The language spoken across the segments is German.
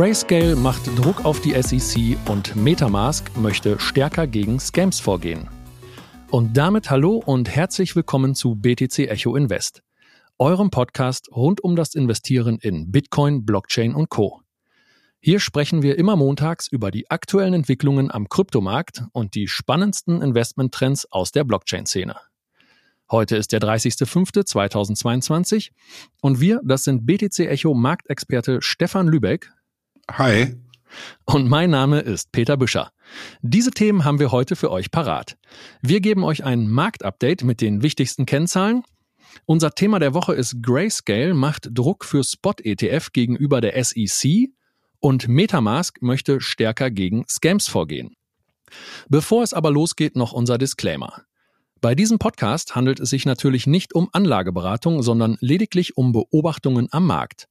Grayscale macht Druck auf die SEC und Metamask möchte stärker gegen Scams vorgehen. Und damit hallo und herzlich willkommen zu BTC Echo Invest, eurem Podcast rund um das Investieren in Bitcoin, Blockchain und Co. Hier sprechen wir immer montags über die aktuellen Entwicklungen am Kryptomarkt und die spannendsten Investmenttrends aus der Blockchain-Szene. Heute ist der 30.05.2022 und wir, das sind BTC Echo Marktexperte Stefan Lübeck. Hi. Und mein Name ist Peter Büscher. Diese Themen haben wir heute für euch parat. Wir geben euch ein Marktupdate mit den wichtigsten Kennzahlen. Unser Thema der Woche ist Grayscale macht Druck für Spot-ETF gegenüber der SEC und Metamask möchte stärker gegen Scams vorgehen. Bevor es aber losgeht, noch unser Disclaimer. Bei diesem Podcast handelt es sich natürlich nicht um Anlageberatung, sondern lediglich um Beobachtungen am Markt.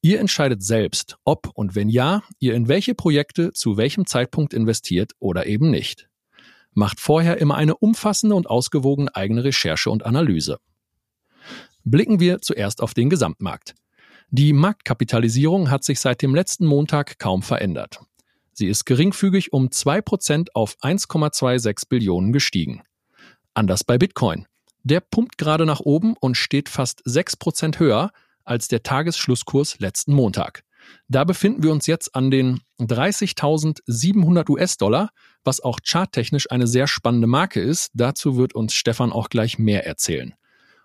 Ihr entscheidet selbst, ob und wenn ja, ihr in welche Projekte zu welchem Zeitpunkt investiert oder eben nicht. Macht vorher immer eine umfassende und ausgewogene eigene Recherche und Analyse. Blicken wir zuerst auf den Gesamtmarkt. Die Marktkapitalisierung hat sich seit dem letzten Montag kaum verändert. Sie ist geringfügig um 2% auf 1,26 Billionen gestiegen. Anders bei Bitcoin. Der pumpt gerade nach oben und steht fast 6% höher als der Tagesschlusskurs letzten Montag. Da befinden wir uns jetzt an den 30.700 US-Dollar, was auch charttechnisch eine sehr spannende Marke ist. Dazu wird uns Stefan auch gleich mehr erzählen.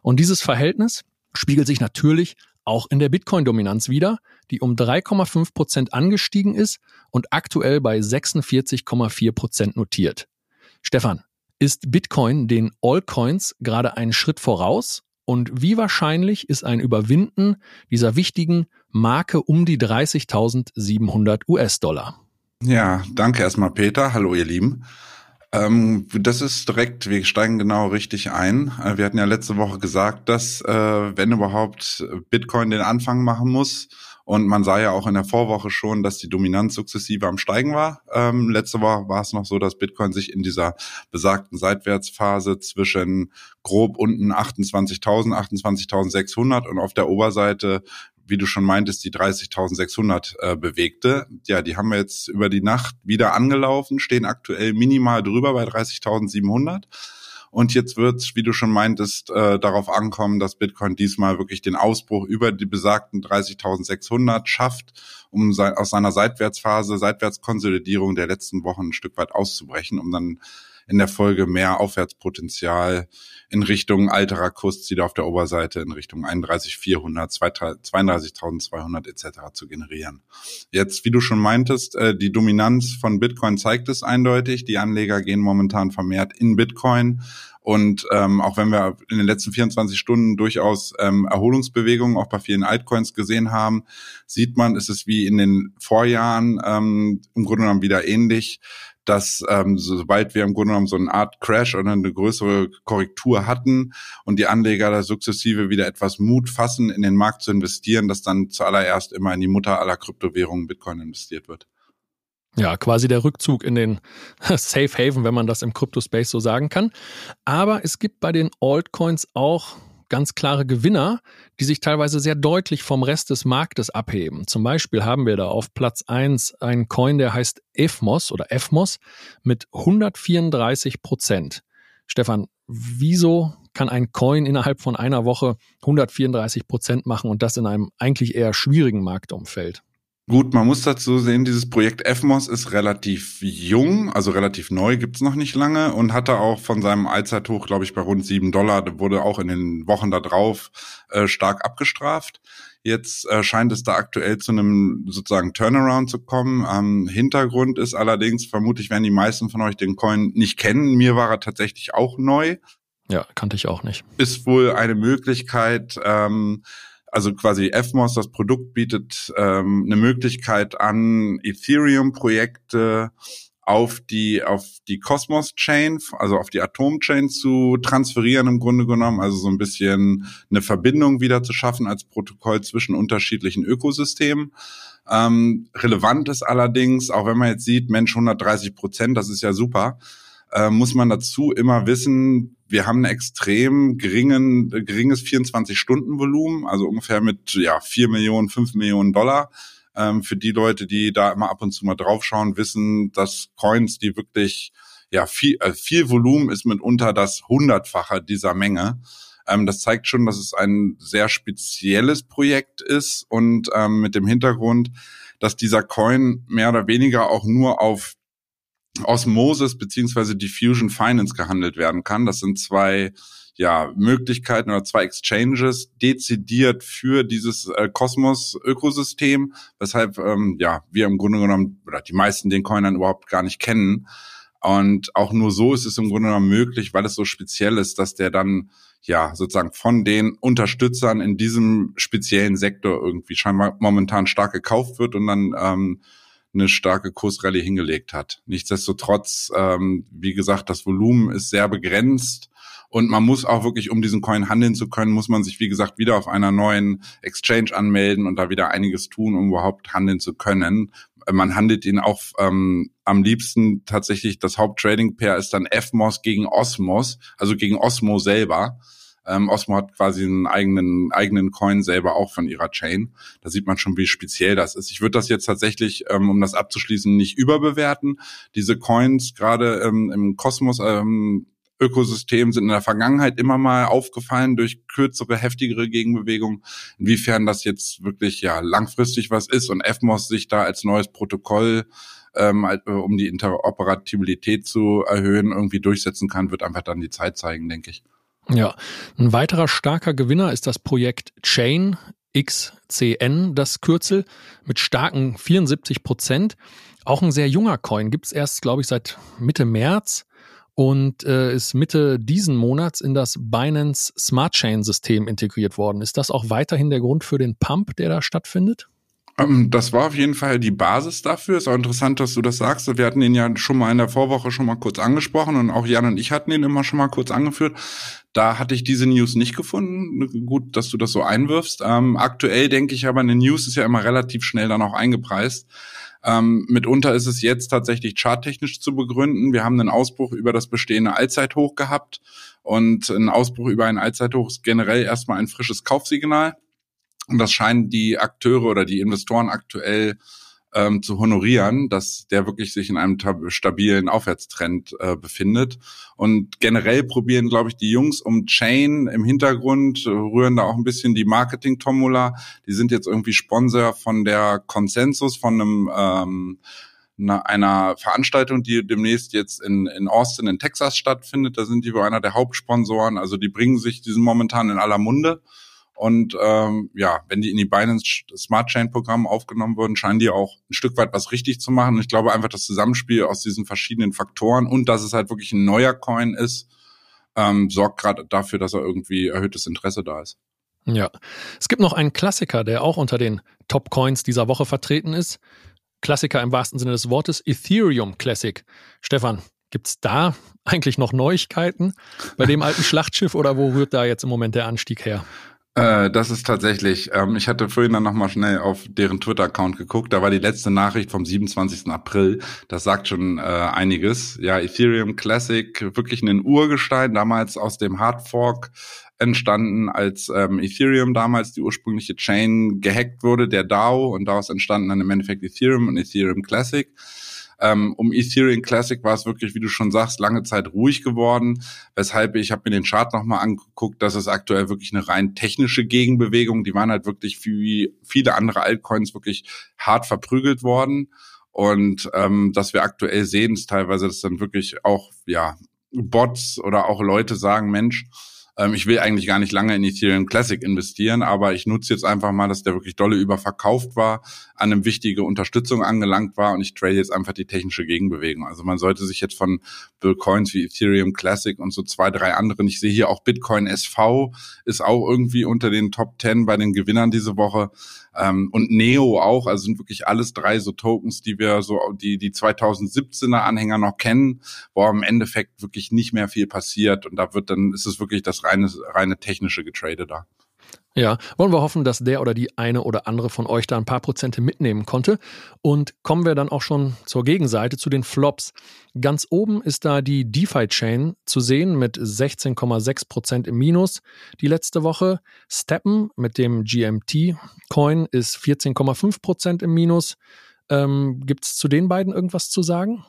Und dieses Verhältnis spiegelt sich natürlich auch in der Bitcoin-Dominanz wieder, die um 3,5 Prozent angestiegen ist und aktuell bei 46,4 Prozent notiert. Stefan, ist Bitcoin den Allcoins gerade einen Schritt voraus? Und wie wahrscheinlich ist ein Überwinden dieser wichtigen Marke um die 30.700 US-Dollar? Ja, danke erstmal Peter. Hallo ihr Lieben. Ähm, das ist direkt, wir steigen genau richtig ein. Äh, wir hatten ja letzte Woche gesagt, dass äh, wenn überhaupt Bitcoin den Anfang machen muss, und man sah ja auch in der Vorwoche schon, dass die Dominanz sukzessive am Steigen war. Ähm, letzte Woche war es noch so, dass Bitcoin sich in dieser besagten Seitwärtsphase zwischen grob unten 28.000, 28.600 und auf der Oberseite wie du schon meintest, die 30.600 äh, bewegte. Ja, die haben wir jetzt über die Nacht wieder angelaufen, stehen aktuell minimal drüber bei 30.700. Und jetzt wird wie du schon meintest, äh, darauf ankommen, dass Bitcoin diesmal wirklich den Ausbruch über die besagten 30.600 schafft, um sein, aus seiner Seitwärtsphase, Seitwärtskonsolidierung der letzten Wochen ein Stück weit auszubrechen, um dann in der Folge mehr Aufwärtspotenzial in Richtung alterer Kursziele auf der Oberseite in Richtung 31.400, 32.200 etc. zu generieren. Jetzt, wie du schon meintest, äh, die Dominanz von Bitcoin zeigt es eindeutig. Die Anleger gehen momentan vermehrt in Bitcoin. Und ähm, auch wenn wir in den letzten 24 Stunden durchaus ähm, Erholungsbewegungen auch bei vielen Altcoins gesehen haben, sieht man, ist es wie in den Vorjahren ähm, im Grunde genommen wieder ähnlich dass ähm, sobald wir im Grunde genommen so eine Art Crash oder eine größere Korrektur hatten und die Anleger da sukzessive wieder etwas Mut fassen, in den Markt zu investieren, dass dann zuallererst immer in die Mutter aller Kryptowährungen Bitcoin investiert wird. Ja, quasi der Rückzug in den Safe Haven, wenn man das im Crypto-Space so sagen kann. Aber es gibt bei den Altcoins auch ganz klare Gewinner, die sich teilweise sehr deutlich vom Rest des Marktes abheben. Zum Beispiel haben wir da auf Platz eins einen Coin, der heißt EFMOS oder EFMOS mit 134 Prozent. Stefan, wieso kann ein Coin innerhalb von einer Woche 134 Prozent machen und das in einem eigentlich eher schwierigen Marktumfeld? Gut, man muss dazu sehen, dieses Projekt FMOS ist relativ jung, also relativ neu, gibt's noch nicht lange und hatte auch von seinem Allzeithoch, glaube ich, bei rund sieben Dollar, wurde auch in den Wochen darauf äh, stark abgestraft. Jetzt äh, scheint es da aktuell zu einem sozusagen Turnaround zu kommen. Ähm, Hintergrund ist allerdings, vermutlich werden die meisten von euch den Coin nicht kennen. Mir war er tatsächlich auch neu. Ja, kannte ich auch nicht. Ist wohl eine Möglichkeit, ähm, also quasi FMOS, das Produkt bietet ähm, eine Möglichkeit an, Ethereum-Projekte auf die auf die Cosmos Chain, also auf die Atom Chain zu transferieren im Grunde genommen, also so ein bisschen eine Verbindung wieder zu schaffen als Protokoll zwischen unterschiedlichen Ökosystemen. Ähm, relevant ist allerdings, auch wenn man jetzt sieht, Mensch 130 Prozent, das ist ja super, äh, muss man dazu immer wissen, wir haben ein extrem geringen, geringes 24-Stunden-Volumen, also ungefähr mit ja, 4 Millionen, 5 Millionen Dollar Ähm, für die Leute, die da immer ab und zu mal draufschauen, wissen, dass Coins, die wirklich ja viel, äh, viel Volumen ist mitunter das Hundertfache dieser Menge. Ähm, das zeigt schon, dass es ein sehr spezielles Projekt ist und ähm, mit dem Hintergrund, dass dieser Coin mehr oder weniger auch nur auf Osmosis beziehungsweise Diffusion Finance gehandelt werden kann. Das sind zwei ja, Möglichkeiten oder zwei Exchanges dezidiert für dieses äh, Kosmos-Ökosystem, weshalb ähm, ja wir im Grunde genommen oder die meisten den Coin dann überhaupt gar nicht kennen. Und auch nur so ist es im Grunde genommen möglich, weil es so speziell ist, dass der dann ja sozusagen von den Unterstützern in diesem speziellen Sektor irgendwie scheinbar momentan stark gekauft wird und dann ähm, eine starke Kursrallye hingelegt hat. Nichtsdestotrotz, ähm, wie gesagt, das Volumen ist sehr begrenzt und man muss auch wirklich, um diesen Coin handeln zu können, muss man sich, wie gesagt, wieder auf einer neuen Exchange anmelden und da wieder einiges tun, um überhaupt handeln zu können. Man handelt ihn auch ähm, am liebsten tatsächlich, das Haupttrading-Pair ist dann FMOS gegen Osmos, also gegen Osmo selber. Ähm, Osmo hat quasi einen eigenen, eigenen Coin selber auch von ihrer Chain. Da sieht man schon, wie speziell das ist. Ich würde das jetzt tatsächlich, ähm, um das abzuschließen, nicht überbewerten. Diese Coins gerade ähm, im Kosmos ähm, Ökosystem sind in der Vergangenheit immer mal aufgefallen durch kürzere, heftigere Gegenbewegungen. Inwiefern das jetzt wirklich ja langfristig was ist und FMOS sich da als neues Protokoll ähm, äh, um die Interoperabilität zu erhöhen, irgendwie durchsetzen kann, wird einfach dann die Zeit zeigen, denke ich. Ja, ein weiterer starker Gewinner ist das Projekt Chain XCN, das Kürzel, mit starken 74 Prozent. Auch ein sehr junger Coin, gibt es erst, glaube ich, seit Mitte März und äh, ist Mitte diesen Monats in das Binance Smart Chain System integriert worden. Ist das auch weiterhin der Grund für den Pump, der da stattfindet? Ähm, das war auf jeden Fall die Basis dafür. Ist auch interessant, dass du das sagst. Wir hatten ihn ja schon mal in der Vorwoche schon mal kurz angesprochen und auch Jan und ich hatten ihn immer schon mal kurz angeführt. Da hatte ich diese News nicht gefunden. Gut, dass du das so einwirfst. Ähm, aktuell denke ich aber, eine News ist ja immer relativ schnell dann auch eingepreist. Ähm, mitunter ist es jetzt tatsächlich charttechnisch zu begründen. Wir haben einen Ausbruch über das bestehende Allzeithoch gehabt und ein Ausbruch über ein Allzeithoch ist generell erstmal ein frisches Kaufsignal. Und das scheinen die Akteure oder die Investoren aktuell ähm, zu honorieren, dass der wirklich sich in einem stabilen Aufwärtstrend äh, befindet. Und generell probieren, glaube ich, die Jungs um Chain im Hintergrund, äh, rühren da auch ein bisschen die Marketing-Tomula. Die sind jetzt irgendwie Sponsor von der Consensus, von einem ähm, einer Veranstaltung, die demnächst jetzt in, in Austin in Texas stattfindet. Da sind die wohl einer der Hauptsponsoren. Also die bringen sich diesen momentan in aller Munde. Und ähm, ja, wenn die in die Binance Smart Chain Programm aufgenommen wurden, scheinen die auch ein Stück weit was richtig zu machen. Ich glaube einfach, das Zusammenspiel aus diesen verschiedenen Faktoren und dass es halt wirklich ein neuer Coin ist, ähm, sorgt gerade dafür, dass er irgendwie erhöhtes Interesse da ist. Ja, es gibt noch einen Klassiker, der auch unter den Top Coins dieser Woche vertreten ist. Klassiker im wahrsten Sinne des Wortes, Ethereum Classic. Stefan, gibt's da eigentlich noch Neuigkeiten bei dem alten Schlachtschiff oder wo rührt da jetzt im Moment der Anstieg her? Äh, das ist tatsächlich, ähm, ich hatte vorhin dann nochmal schnell auf deren Twitter-Account geguckt, da war die letzte Nachricht vom 27. April, das sagt schon äh, einiges. Ja, Ethereum Classic, wirklich ein Urgestein, damals aus dem Hardfork entstanden, als ähm, Ethereum damals die ursprüngliche Chain gehackt wurde, der DAO, und daraus entstanden dann im Endeffekt Ethereum und Ethereum Classic. Ähm, um Ethereum Classic war es wirklich, wie du schon sagst, lange Zeit ruhig geworden, weshalb ich habe mir den Chart nochmal angeguckt, das ist aktuell wirklich eine rein technische Gegenbewegung. Die waren halt wirklich wie viele andere Altcoins wirklich hart verprügelt worden. Und ähm, dass wir aktuell sehen, ist teilweise, dass dann wirklich auch ja Bots oder auch Leute sagen, Mensch, ähm, ich will eigentlich gar nicht lange in Ethereum Classic investieren, aber ich nutze jetzt einfach mal, dass der wirklich dolle überverkauft war, an eine wichtige Unterstützung angelangt war und ich trade jetzt einfach die technische Gegenbewegung. Also man sollte sich jetzt von Coins wie Ethereum Classic und so zwei, drei anderen, ich sehe hier auch Bitcoin SV ist auch irgendwie unter den Top 10 bei den Gewinnern diese Woche. Ähm, und Neo auch, also sind wirklich alles drei so Tokens, die wir so, die, die 2017er Anhänger noch kennen, wo im Endeffekt wirklich nicht mehr viel passiert. Und da wird dann, ist es wirklich das reine, reine technische Getrade da. Ja, wollen wir hoffen, dass der oder die eine oder andere von euch da ein paar Prozente mitnehmen konnte. Und kommen wir dann auch schon zur Gegenseite, zu den Flops. Ganz oben ist da die DeFi-Chain zu sehen mit 16,6 Prozent im Minus die letzte Woche. Steppen mit dem GMT-Coin ist 14,5 Prozent im Minus. Ähm, Gibt es zu den beiden irgendwas zu sagen?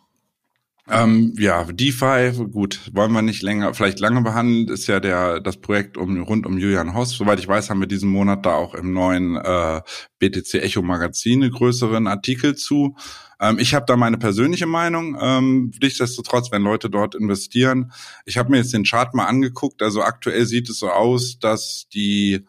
Ähm, ja, DeFi, gut, wollen wir nicht länger, vielleicht lange behandeln, ist ja der das Projekt um rund um Julian Hoss. Soweit ich weiß, haben wir diesen Monat da auch im neuen äh, BTC Echo Magazin einen größeren Artikel zu. Ähm, ich habe da meine persönliche Meinung. Ähm, nichtsdestotrotz, wenn Leute dort investieren, ich habe mir jetzt den Chart mal angeguckt. Also aktuell sieht es so aus, dass die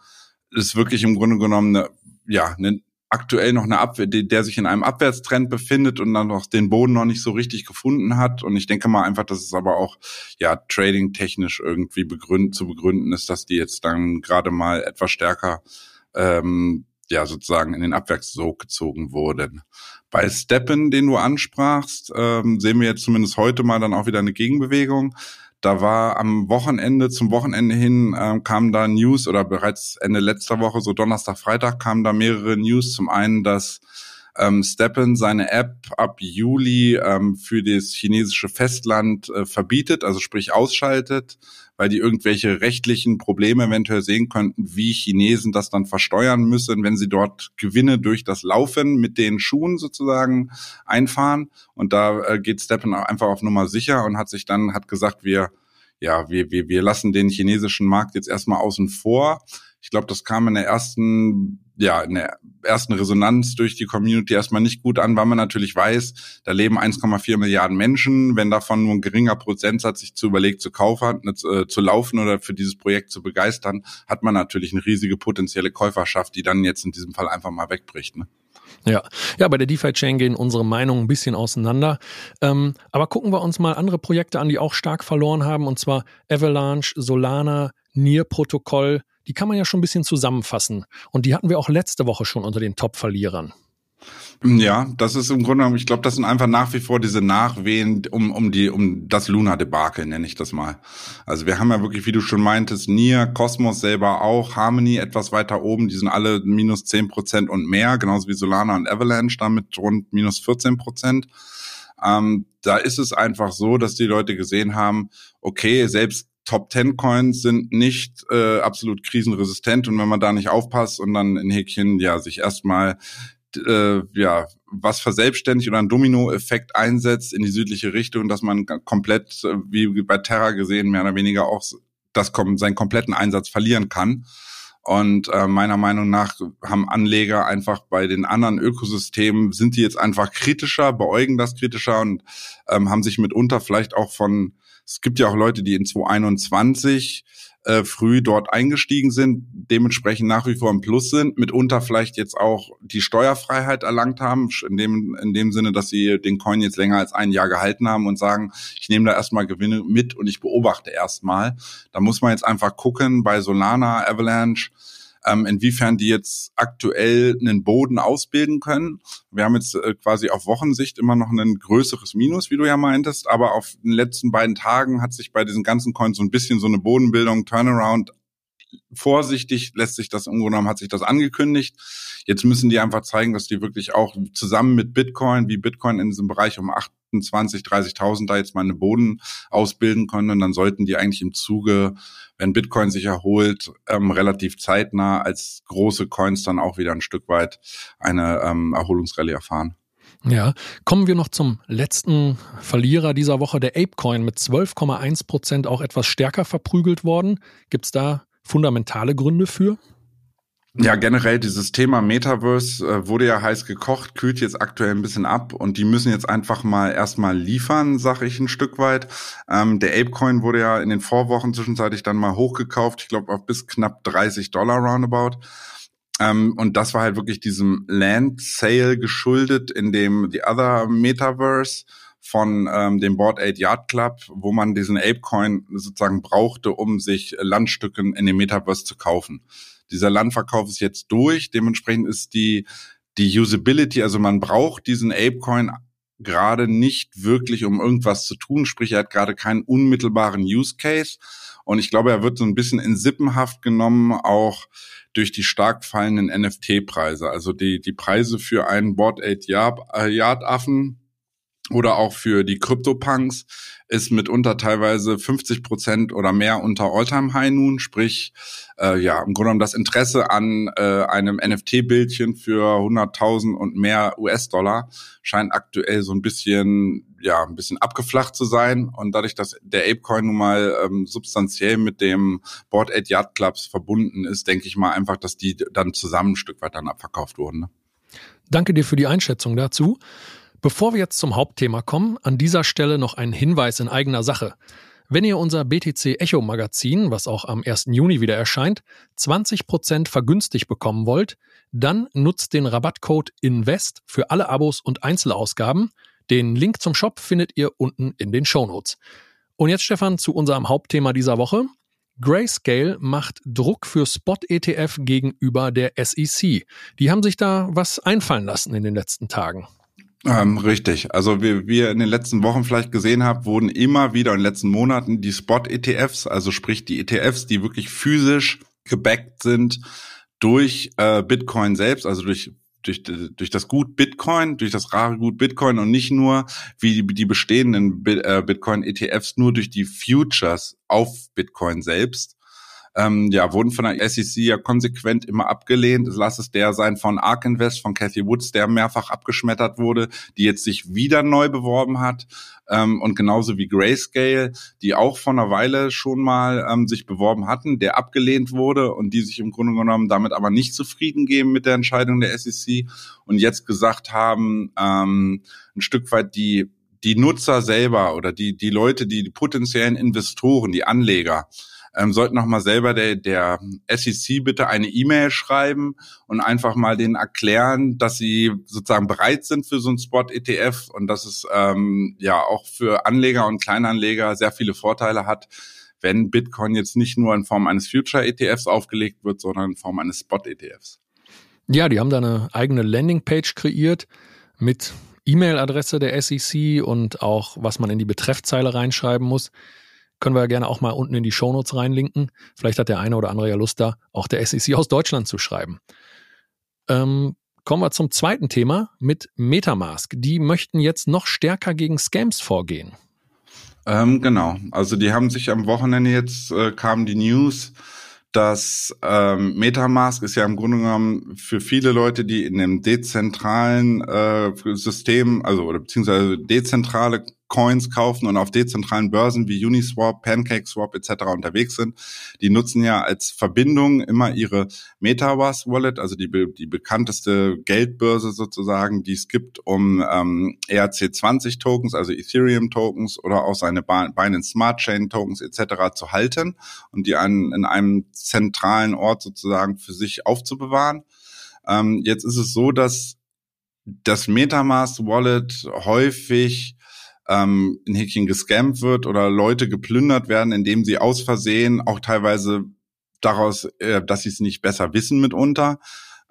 es wirklich im Grunde genommen eine, ja eine aktuell noch eine Abwehr, der sich in einem Abwärtstrend befindet und dann noch den Boden noch nicht so richtig gefunden hat. Und ich denke mal einfach, dass es aber auch ja trading technisch irgendwie begründen, zu begründen ist, dass die jetzt dann gerade mal etwas stärker ähm, ja sozusagen in den Abwärtssog gezogen wurden. Bei Steppen, den du ansprachst, ähm, sehen wir jetzt zumindest heute mal dann auch wieder eine Gegenbewegung. Da war am Wochenende, zum Wochenende hin, ähm, kamen da News oder bereits Ende letzter Woche, so Donnerstag, Freitag, kamen da mehrere News. Zum einen, dass ähm, Steppen seine App ab Juli ähm, für das chinesische Festland äh, verbietet, also sprich ausschaltet, weil die irgendwelche rechtlichen Probleme eventuell sehen könnten, wie Chinesen das dann versteuern müssen, wenn sie dort Gewinne durch das Laufen mit den Schuhen sozusagen einfahren. Und da äh, geht Steppen einfach auf Nummer sicher und hat sich dann, hat gesagt, wir ja, wir, wir, wir lassen den chinesischen Markt jetzt erstmal außen vor. Ich glaube, das kam in der ersten, ja, in der ersten Resonanz durch die Community erstmal nicht gut an, weil man natürlich weiß, da leben 1,4 Milliarden Menschen. Wenn davon nur ein geringer Prozentsatz sich zu überlegt, zu kaufen, äh, zu laufen oder für dieses Projekt zu begeistern, hat man natürlich eine riesige potenzielle Käuferschaft, die dann jetzt in diesem Fall einfach mal wegbricht. Ne? Ja, ja, bei der DeFi-Chain gehen unsere Meinungen ein bisschen auseinander. Ähm, aber gucken wir uns mal andere Projekte an, die auch stark verloren haben, und zwar Avalanche, Solana, Nier-Protokoll, die kann man ja schon ein bisschen zusammenfassen. Und die hatten wir auch letzte Woche schon unter den Top-Verlierern. Ja, das ist im Grunde genommen, ich glaube, das sind einfach nach wie vor diese Nachwehen um, um die, um das Luna-Debakel, nenne ich das mal. Also wir haben ja wirklich, wie du schon meintest, Nier, Cosmos selber auch, Harmony etwas weiter oben, die sind alle minus zehn Prozent und mehr, genauso wie Solana und Avalanche damit rund minus 14 Prozent. Ähm, da ist es einfach so, dass die Leute gesehen haben, okay, selbst Top 10 Coins sind nicht äh, absolut krisenresistent und wenn man da nicht aufpasst und dann in Häkchen ja sich erstmal äh, ja was verselbstständigt oder einen Dominoeffekt einsetzt in die südliche Richtung, dass man komplett äh, wie bei Terra gesehen mehr oder weniger auch das seinen kompletten Einsatz verlieren kann. Und äh, meiner Meinung nach haben Anleger einfach bei den anderen Ökosystemen sind die jetzt einfach kritischer, beäugen das kritischer und ähm, haben sich mitunter vielleicht auch von es gibt ja auch Leute, die in 2021 äh, früh dort eingestiegen sind, dementsprechend nach wie vor im Plus sind, mitunter vielleicht jetzt auch die Steuerfreiheit erlangt haben, in dem, in dem Sinne, dass sie den Coin jetzt länger als ein Jahr gehalten haben und sagen, ich nehme da erstmal Gewinne mit und ich beobachte erstmal. Da muss man jetzt einfach gucken bei Solana, Avalanche, ähm, inwiefern die jetzt aktuell einen Boden ausbilden können. Wir haben jetzt äh, quasi auf Wochensicht immer noch ein größeres Minus, wie du ja meintest, aber auf den letzten beiden Tagen hat sich bei diesen ganzen Coins so ein bisschen so eine Bodenbildung, Turnaround vorsichtig lässt sich das im Grunde genommen, hat sich das angekündigt. Jetzt müssen die einfach zeigen, dass die wirklich auch zusammen mit Bitcoin, wie Bitcoin in diesem Bereich um 28, 30.000 da jetzt mal eine Boden ausbilden können. Und dann sollten die eigentlich im Zuge, wenn Bitcoin sich erholt, ähm, relativ zeitnah als große Coins dann auch wieder ein Stück weit eine ähm, Erholungsrallye erfahren. Ja, kommen wir noch zum letzten Verlierer dieser Woche, der Apecoin mit 12,1 Prozent auch etwas stärker verprügelt worden. Gibt es da fundamentale Gründe für? Ja, generell dieses Thema Metaverse äh, wurde ja heiß gekocht, kühlt jetzt aktuell ein bisschen ab und die müssen jetzt einfach mal erstmal liefern, sag ich ein Stück weit. Ähm, der Apecoin wurde ja in den Vorwochen zwischenzeitlich dann mal hochgekauft, ich glaube auf bis knapp 30 Dollar roundabout. Ähm, und das war halt wirklich diesem Land Sale geschuldet, in dem The Other Metaverse von ähm, dem Board 8 Yard Club, wo man diesen Apecoin sozusagen brauchte, um sich Landstücken in dem Metaverse zu kaufen. Dieser Landverkauf ist jetzt durch, dementsprechend ist die die Usability, also man braucht diesen Apecoin gerade nicht wirklich um irgendwas zu tun, sprich er hat gerade keinen unmittelbaren Use Case und ich glaube, er wird so ein bisschen in Sippenhaft genommen, auch durch die stark fallenden NFT-Preise. Also die, die Preise für einen Board 8 Yard Affen oder auch für die Crypto-Punks ist mitunter teilweise 50 Prozent oder mehr unter All-Time-High nun. Sprich, äh, ja, im Grunde genommen das Interesse an äh, einem NFT-Bildchen für 100.000 und mehr US-Dollar scheint aktuell so ein bisschen, ja, ein bisschen abgeflacht zu sein. Und dadurch, dass der Apecoin nun mal ähm, substanziell mit dem Board 8 Yard Clubs verbunden ist, denke ich mal einfach, dass die dann zusammen ein Stück weit dann abverkauft wurden. Ne? Danke dir für die Einschätzung dazu. Bevor wir jetzt zum Hauptthema kommen, an dieser Stelle noch ein Hinweis in eigener Sache. Wenn ihr unser BTC Echo Magazin, was auch am 1. Juni wieder erscheint, 20% vergünstigt bekommen wollt, dann nutzt den Rabattcode INVEST für alle Abos und Einzelausgaben. Den Link zum Shop findet ihr unten in den Shownotes. Und jetzt Stefan zu unserem Hauptthema dieser Woche. Grayscale macht Druck für Spot-ETF gegenüber der SEC. Die haben sich da was einfallen lassen in den letzten Tagen. Ähm, richtig. Also wie wir in den letzten Wochen vielleicht gesehen haben, wurden immer wieder in den letzten Monaten die Spot-ETFs, also sprich die ETFs, die wirklich physisch gebackt sind durch äh, Bitcoin selbst, also durch durch, durch das Gut Bitcoin, durch das rare Gut Bitcoin und nicht nur wie die, die bestehenden äh, Bitcoin-ETFs nur durch die Futures auf Bitcoin selbst ähm, ja, wurden von der SEC ja konsequent immer abgelehnt. Lass es der sein von Ark Invest, von Cathy Woods, der mehrfach abgeschmettert wurde, die jetzt sich wieder neu beworben hat. Ähm, und genauso wie Grayscale, die auch vor einer Weile schon mal ähm, sich beworben hatten, der abgelehnt wurde und die sich im Grunde genommen damit aber nicht zufrieden geben mit der Entscheidung der SEC und jetzt gesagt haben, ähm, ein Stück weit die die Nutzer selber oder die die Leute, die, die potenziellen Investoren, die Anleger ähm, sollten noch mal selber der, der SEC bitte eine E-Mail schreiben und einfach mal denen erklären, dass sie sozusagen bereit sind für so ein Spot-ETF und dass es ähm, ja auch für Anleger und Kleinanleger sehr viele Vorteile hat, wenn Bitcoin jetzt nicht nur in Form eines Future-ETFs aufgelegt wird, sondern in Form eines Spot-ETFs. Ja, die haben da eine eigene Landingpage kreiert mit E-Mail-Adresse der SEC und auch, was man in die Betreffzeile reinschreiben muss. Können wir ja gerne auch mal unten in die Shownotes reinlinken. Vielleicht hat der eine oder andere ja Lust da, auch der SEC aus Deutschland zu schreiben. Ähm, kommen wir zum zweiten Thema mit Metamask. Die möchten jetzt noch stärker gegen Scams vorgehen. Ähm, genau. Also die haben sich am Wochenende jetzt äh, kam die News, dass ähm, Metamask ist ja im Grunde genommen für viele Leute, die in einem dezentralen äh, System, also oder beziehungsweise dezentrale Coins kaufen und auf dezentralen Börsen wie Uniswap, PancakeSwap etc. unterwegs sind, die nutzen ja als Verbindung immer ihre MetaWask Wallet, also die, die bekannteste Geldbörse sozusagen, die es gibt, um ähm, ERC20 Tokens, also Ethereum Tokens oder auch seine Binance Smart Chain Tokens etc. zu halten und die an, in einem zentralen Ort sozusagen für sich aufzubewahren. Ähm, jetzt ist es so, dass das MetaMask Wallet häufig ähm, in Häkchen gescampt wird oder Leute geplündert werden, indem sie aus Versehen auch teilweise daraus, äh, dass sie es nicht besser wissen mitunter,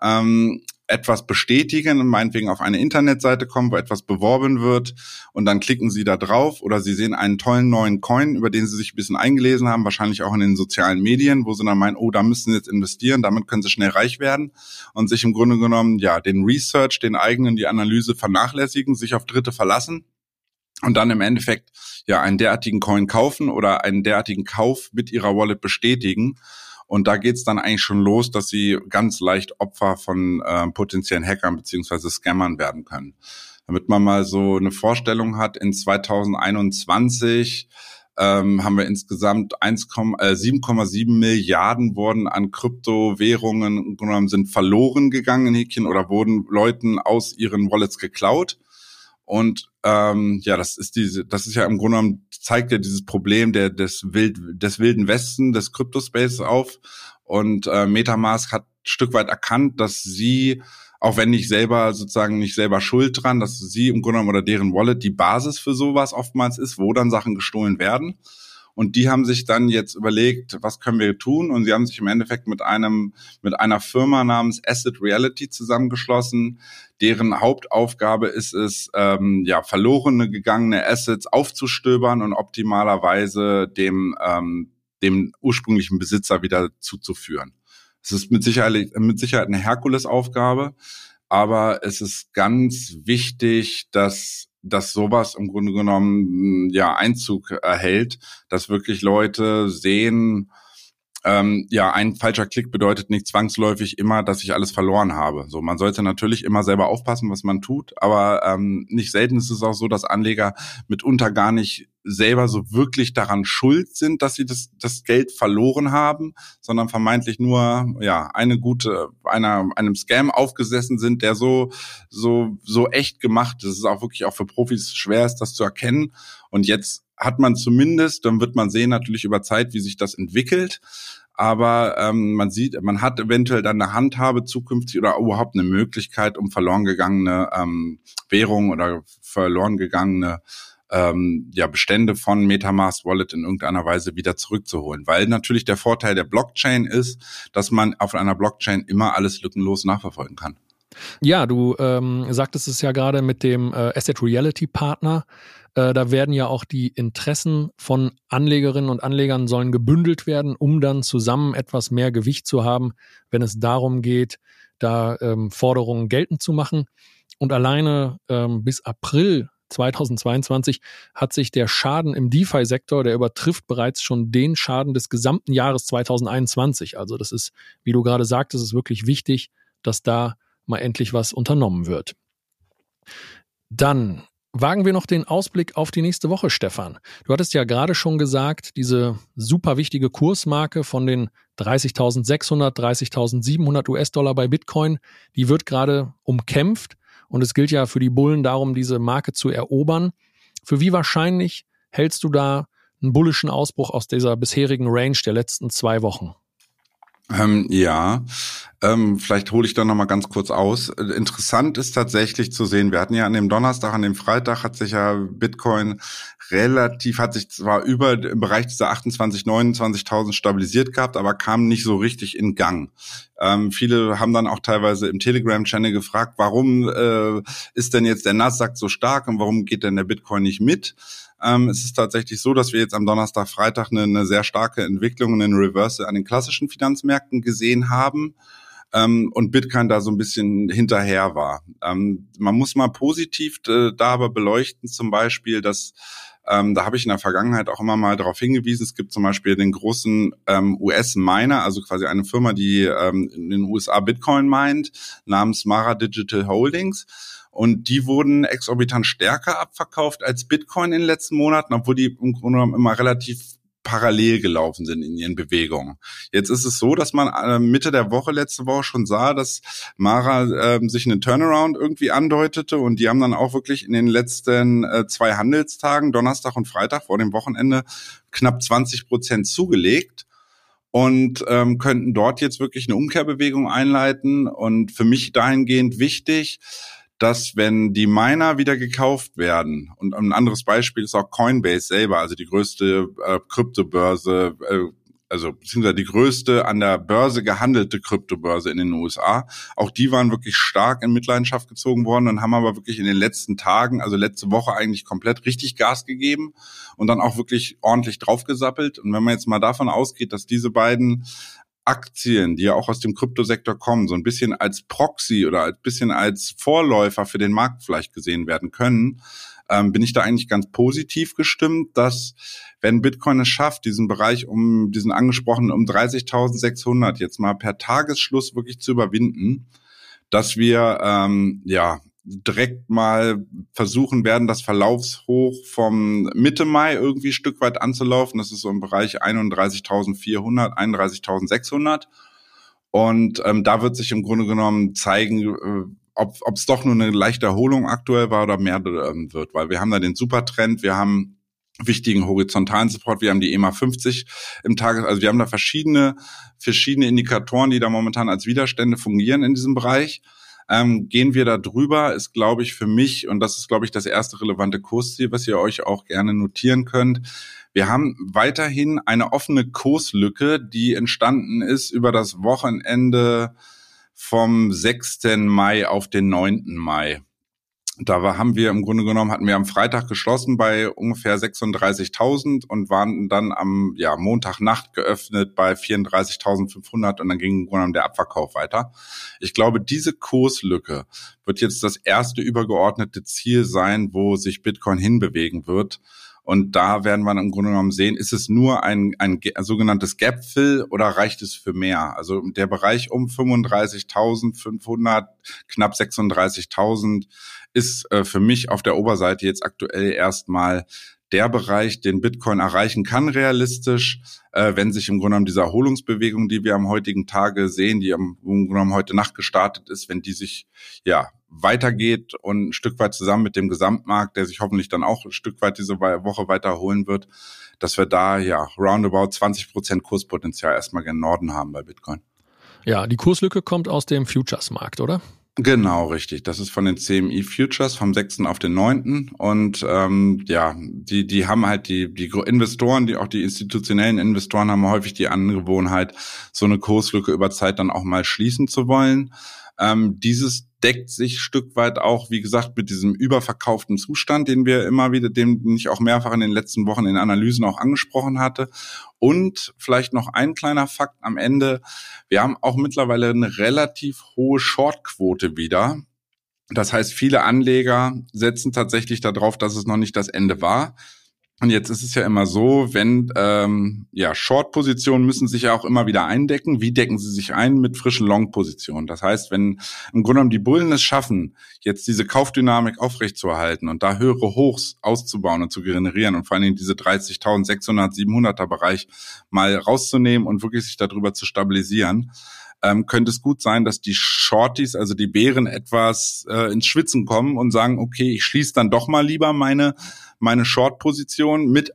ähm, etwas bestätigen meinetwegen auf eine Internetseite kommen, wo etwas beworben wird und dann klicken sie da drauf oder sie sehen einen tollen neuen Coin, über den sie sich ein bisschen eingelesen haben, wahrscheinlich auch in den sozialen Medien, wo sie dann meinen, oh, da müssen sie jetzt investieren, damit können sie schnell reich werden und sich im Grunde genommen, ja, den Research, den eigenen, die Analyse vernachlässigen, sich auf Dritte verlassen und dann im Endeffekt ja einen derartigen Coin kaufen oder einen derartigen Kauf mit ihrer Wallet bestätigen. Und da geht's dann eigentlich schon los, dass sie ganz leicht Opfer von äh, potenziellen Hackern beziehungsweise Scammern werden können. Damit man mal so eine Vorstellung hat, in 2021 ähm, haben wir insgesamt 7,7 äh, Milliarden wurden an Kryptowährungen sind verloren gegangen in Häkchen oder wurden Leuten aus ihren Wallets geklaut. Und ähm, ja, das ist diese, das ist ja im Grunde genommen zeigt ja dieses Problem der des wild des wilden Westen des Cryptospaces auf. Und äh, MetaMask hat Stück weit erkannt, dass sie auch wenn nicht selber sozusagen nicht selber schuld dran, dass sie im Grunde genommen oder deren Wallet die Basis für sowas oftmals ist, wo dann Sachen gestohlen werden. Und die haben sich dann jetzt überlegt, was können wir tun? Und sie haben sich im Endeffekt mit einem, mit einer Firma namens Asset Reality zusammengeschlossen. Deren Hauptaufgabe ist es, ähm, ja, verlorene gegangene Assets aufzustöbern und optimalerweise dem, ähm, dem ursprünglichen Besitzer wieder zuzuführen. Es ist mit Sicherheit, mit Sicherheit eine Herkulesaufgabe, aber es ist ganz wichtig, dass dass sowas im Grunde genommen ja Einzug erhält, dass wirklich Leute sehen, ähm, ja, ein falscher Klick bedeutet nicht zwangsläufig immer, dass ich alles verloren habe. So, man sollte natürlich immer selber aufpassen, was man tut, aber ähm, nicht selten ist es auch so, dass Anleger mitunter gar nicht selber so wirklich daran schuld sind, dass sie das, das Geld verloren haben, sondern vermeintlich nur ja eine gute einer einem Scam aufgesessen sind, der so so so echt gemacht ist. Es ist auch wirklich auch für Profis schwer ist, das zu erkennen. Und jetzt hat man zumindest, dann wird man sehen natürlich über Zeit, wie sich das entwickelt. Aber ähm, man sieht, man hat eventuell dann eine Handhabe zukünftig oder überhaupt eine Möglichkeit, um verloren gegangene ähm, Währungen oder verloren gegangene ähm, ja, Bestände von MetaMask Wallet in irgendeiner Weise wieder zurückzuholen. Weil natürlich der Vorteil der Blockchain ist, dass man auf einer Blockchain immer alles lückenlos nachverfolgen kann. Ja, du ähm, sagtest es ja gerade mit dem äh, Asset Reality Partner. Äh, da werden ja auch die Interessen von Anlegerinnen und Anlegern sollen gebündelt werden, um dann zusammen etwas mehr Gewicht zu haben, wenn es darum geht, da ähm, Forderungen geltend zu machen. Und alleine ähm, bis April 2022 hat sich der Schaden im DeFi-Sektor, der übertrifft bereits schon den Schaden des gesamten Jahres 2021. Also das ist, wie du gerade sagtest, ist wirklich wichtig, dass da mal endlich was unternommen wird. Dann wagen wir noch den Ausblick auf die nächste Woche, Stefan. Du hattest ja gerade schon gesagt, diese super wichtige Kursmarke von den 30.600, 30.700 US-Dollar bei Bitcoin, die wird gerade umkämpft und es gilt ja für die Bullen darum, diese Marke zu erobern. Für wie wahrscheinlich hältst du da einen bullischen Ausbruch aus dieser bisherigen Range der letzten zwei Wochen? Ähm, ja, ähm, vielleicht hole ich da noch mal ganz kurz aus. Interessant ist tatsächlich zu sehen, wir hatten ja an dem Donnerstag, an dem Freitag hat sich ja Bitcoin relativ, hat sich zwar über im Bereich dieser 28, 29.000 stabilisiert gehabt, aber kam nicht so richtig in Gang. Ähm, viele haben dann auch teilweise im Telegram-Channel gefragt, warum äh, ist denn jetzt der Nasdaq so stark und warum geht denn der Bitcoin nicht mit? Ähm, es ist tatsächlich so, dass wir jetzt am Donnerstag, Freitag eine, eine sehr starke Entwicklung, einen Reversal an den klassischen Finanzmärkten gesehen haben ähm, und Bitcoin da so ein bisschen hinterher war. Ähm, man muss mal positiv äh, da aber beleuchten, zum Beispiel, dass ähm, da habe ich in der Vergangenheit auch immer mal darauf hingewiesen. Es gibt zum Beispiel den großen ähm, US-Miner, also quasi eine Firma, die ähm, in den USA Bitcoin meint, namens Mara Digital Holdings. Und die wurden exorbitant stärker abverkauft als Bitcoin in den letzten Monaten, obwohl die im Grunde genommen immer relativ parallel gelaufen sind in ihren Bewegungen. Jetzt ist es so, dass man äh, Mitte der Woche, letzte Woche schon sah, dass Mara äh, sich einen Turnaround irgendwie andeutete und die haben dann auch wirklich in den letzten äh, zwei Handelstagen, Donnerstag und Freitag vor dem Wochenende, knapp 20 Prozent zugelegt und ähm, könnten dort jetzt wirklich eine Umkehrbewegung einleiten und für mich dahingehend wichtig, dass wenn die Miner wieder gekauft werden, und ein anderes Beispiel ist auch Coinbase selber, also die größte äh, Kryptobörse, äh, also beziehungsweise die größte an der Börse gehandelte Kryptobörse in den USA. Auch die waren wirklich stark in Mitleidenschaft gezogen worden und haben aber wirklich in den letzten Tagen, also letzte Woche eigentlich komplett richtig Gas gegeben und dann auch wirklich ordentlich draufgesappelt. Und wenn man jetzt mal davon ausgeht, dass diese beiden Aktien, die ja auch aus dem Kryptosektor kommen, so ein bisschen als Proxy oder ein bisschen als Vorläufer für den Markt vielleicht gesehen werden können, ähm, bin ich da eigentlich ganz positiv gestimmt, dass wenn Bitcoin es schafft, diesen Bereich um diesen angesprochenen um 30.600 jetzt mal per Tagesschluss wirklich zu überwinden, dass wir ähm, ja direkt mal versuchen werden, das Verlaufshoch vom Mitte Mai irgendwie Stück weit anzulaufen. Das ist so im Bereich 31.400, 31.600. Und ähm, da wird sich im Grunde genommen zeigen, äh, ob es doch nur eine leichte Erholung aktuell war oder mehr ähm, wird. Weil wir haben da den Supertrend, wir haben wichtigen horizontalen Support. Wir haben die EMA 50 im Tages, also wir haben da verschiedene, verschiedene Indikatoren, die da momentan als Widerstände fungieren in diesem Bereich. Ähm, gehen wir da drüber, ist, glaube ich, für mich, und das ist, glaube ich, das erste relevante Kursziel, was ihr euch auch gerne notieren könnt, Wir haben weiterhin eine offene Kurslücke, die entstanden ist über das Wochenende vom 6. Mai auf den 9. Mai. Da haben wir im Grunde genommen, hatten wir am Freitag geschlossen bei ungefähr 36.000 und waren dann am ja, Montagnacht geöffnet bei 34.500 und dann ging im Grunde genommen der Abverkauf weiter. Ich glaube, diese Kurslücke wird jetzt das erste übergeordnete Ziel sein, wo sich Bitcoin hinbewegen wird. Und da werden wir im Grunde genommen sehen, ist es nur ein, ein, ein sogenanntes Gap-Fill oder reicht es für mehr? Also der Bereich um 35.500, knapp 36.000 ist äh, für mich auf der Oberseite jetzt aktuell erstmal der Bereich, den Bitcoin erreichen kann realistisch, äh, wenn sich im Grunde genommen diese Erholungsbewegung, die wir am heutigen Tage sehen, die im Grunde genommen heute Nacht gestartet ist, wenn die sich ja weitergeht und ein Stück weit zusammen mit dem Gesamtmarkt, der sich hoffentlich dann auch ein Stück weit diese Woche weiter erholen wird, dass wir da ja roundabout 20 Prozent Kurspotenzial erstmal gen Norden haben bei Bitcoin. Ja, die Kurslücke kommt aus dem Futures-Markt, oder? Genau, richtig. Das ist von den CME Futures vom 6. auf den 9. Und ähm, ja, die, die haben halt die, die Investoren, die auch die institutionellen Investoren haben häufig die Angewohnheit, so eine Kurslücke über Zeit dann auch mal schließen zu wollen. Ähm, dieses deckt sich Stück weit auch, wie gesagt, mit diesem überverkauften Zustand, den wir immer wieder, den ich auch mehrfach in den letzten Wochen in Analysen auch angesprochen hatte. Und vielleicht noch ein kleiner Fakt am Ende. Wir haben auch mittlerweile eine relativ hohe Shortquote wieder. Das heißt, viele Anleger setzen tatsächlich darauf, dass es noch nicht das Ende war. Und jetzt ist es ja immer so, wenn ähm, ja Short-Positionen müssen sich ja auch immer wieder eindecken. Wie decken sie sich ein mit frischen Long-Positionen? Das heißt, wenn im Grunde genommen die Bullen es schaffen, jetzt diese Kaufdynamik aufrechtzuerhalten und da höhere Hochs auszubauen und zu generieren und vor allen Dingen diese 30.600, 700er Bereich mal rauszunehmen und wirklich sich darüber zu stabilisieren, ähm, könnte es gut sein, dass die Shorties, also die Bären, etwas äh, ins Schwitzen kommen und sagen, okay, ich schließe dann doch mal lieber meine, meine Short-Position mit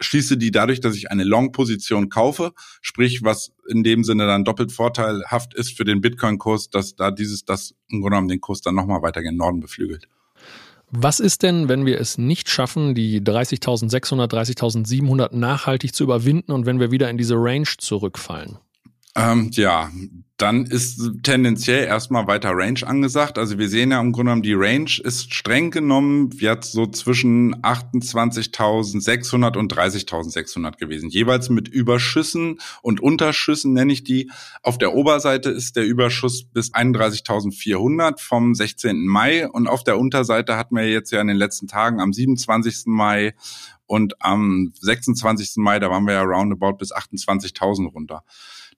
schließe die dadurch, dass ich eine Long-Position kaufe, sprich, was in dem Sinne dann doppelt vorteilhaft ist für den Bitcoin-Kurs, dass da dieses, das im Grunde genommen den Kurs dann nochmal weiter gen Norden beflügelt. Was ist denn, wenn wir es nicht schaffen, die 30.600, 30.700 nachhaltig zu überwinden und wenn wir wieder in diese Range zurückfallen? Ähm, ja, dann ist tendenziell erstmal weiter Range angesagt. Also wir sehen ja im Grunde genommen, die Range ist streng genommen jetzt so zwischen 28.600 und 30.600 gewesen. Jeweils mit Überschüssen und Unterschüssen nenne ich die. Auf der Oberseite ist der Überschuss bis 31.400 vom 16. Mai und auf der Unterseite hatten wir jetzt ja in den letzten Tagen am 27. Mai und am 26. Mai, da waren wir ja roundabout bis 28.000 runter.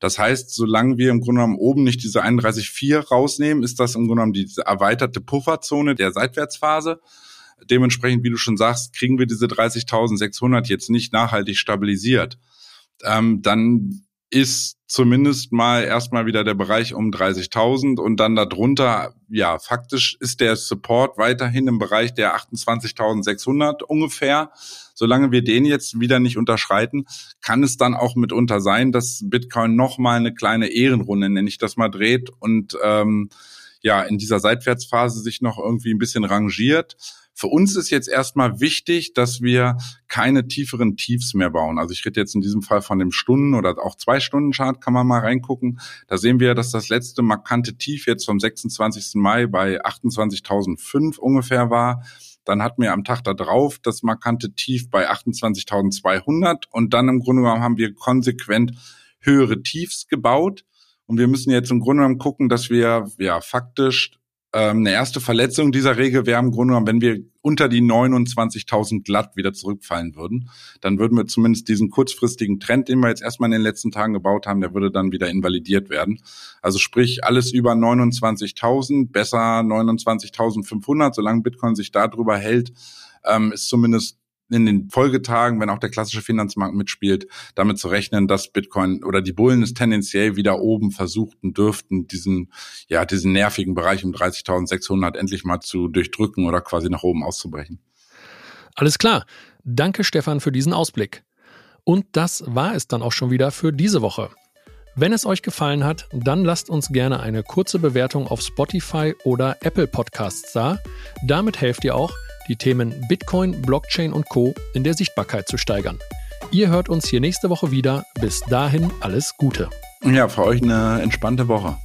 Das heißt, solange wir im Grunde genommen oben nicht diese 31,4 rausnehmen, ist das im Grunde genommen diese erweiterte Pufferzone der Seitwärtsphase. Dementsprechend, wie du schon sagst, kriegen wir diese 30.600 jetzt nicht nachhaltig stabilisiert. Ähm, dann ist zumindest mal erstmal wieder der Bereich um 30.000 und dann darunter, ja, faktisch ist der Support weiterhin im Bereich der 28.600 ungefähr. Solange wir den jetzt wieder nicht unterschreiten, kann es dann auch mitunter sein, dass Bitcoin nochmal eine kleine Ehrenrunde, nenne ich das mal, dreht und ähm, ja, in dieser Seitwärtsphase sich noch irgendwie ein bisschen rangiert. Für uns ist jetzt erstmal wichtig, dass wir keine tieferen Tiefs mehr bauen. Also ich rede jetzt in diesem Fall von dem Stunden- oder auch Zwei-Stunden-Chart, kann man mal reingucken. Da sehen wir, dass das letzte markante Tief jetzt vom 26. Mai bei 28.005 ungefähr war. Dann hatten wir am Tag da drauf das markante Tief bei 28.200 und dann im Grunde genommen haben wir konsequent höhere Tiefs gebaut. Und wir müssen jetzt im Grunde genommen gucken, dass wir ja faktisch eine erste Verletzung dieser Regel wäre im Grunde genommen, wenn wir unter die 29.000 glatt wieder zurückfallen würden, dann würden wir zumindest diesen kurzfristigen Trend, den wir jetzt erstmal in den letzten Tagen gebaut haben, der würde dann wieder invalidiert werden. Also sprich, alles über 29.000, besser 29.500, solange Bitcoin sich darüber hält, ähm, ist zumindest in den Folgetagen, wenn auch der klassische Finanzmarkt mitspielt, damit zu rechnen, dass Bitcoin oder die Bullen es tendenziell wieder oben versuchten dürften, diesen, ja, diesen nervigen Bereich um 30.600 endlich mal zu durchdrücken oder quasi nach oben auszubrechen. Alles klar. Danke, Stefan, für diesen Ausblick. Und das war es dann auch schon wieder für diese Woche. Wenn es euch gefallen hat, dann lasst uns gerne eine kurze Bewertung auf Spotify oder Apple Podcasts da. Damit helft ihr auch, die Themen Bitcoin, Blockchain und Co. in der Sichtbarkeit zu steigern. Ihr hört uns hier nächste Woche wieder. Bis dahin alles Gute. Ja, für euch eine entspannte Woche.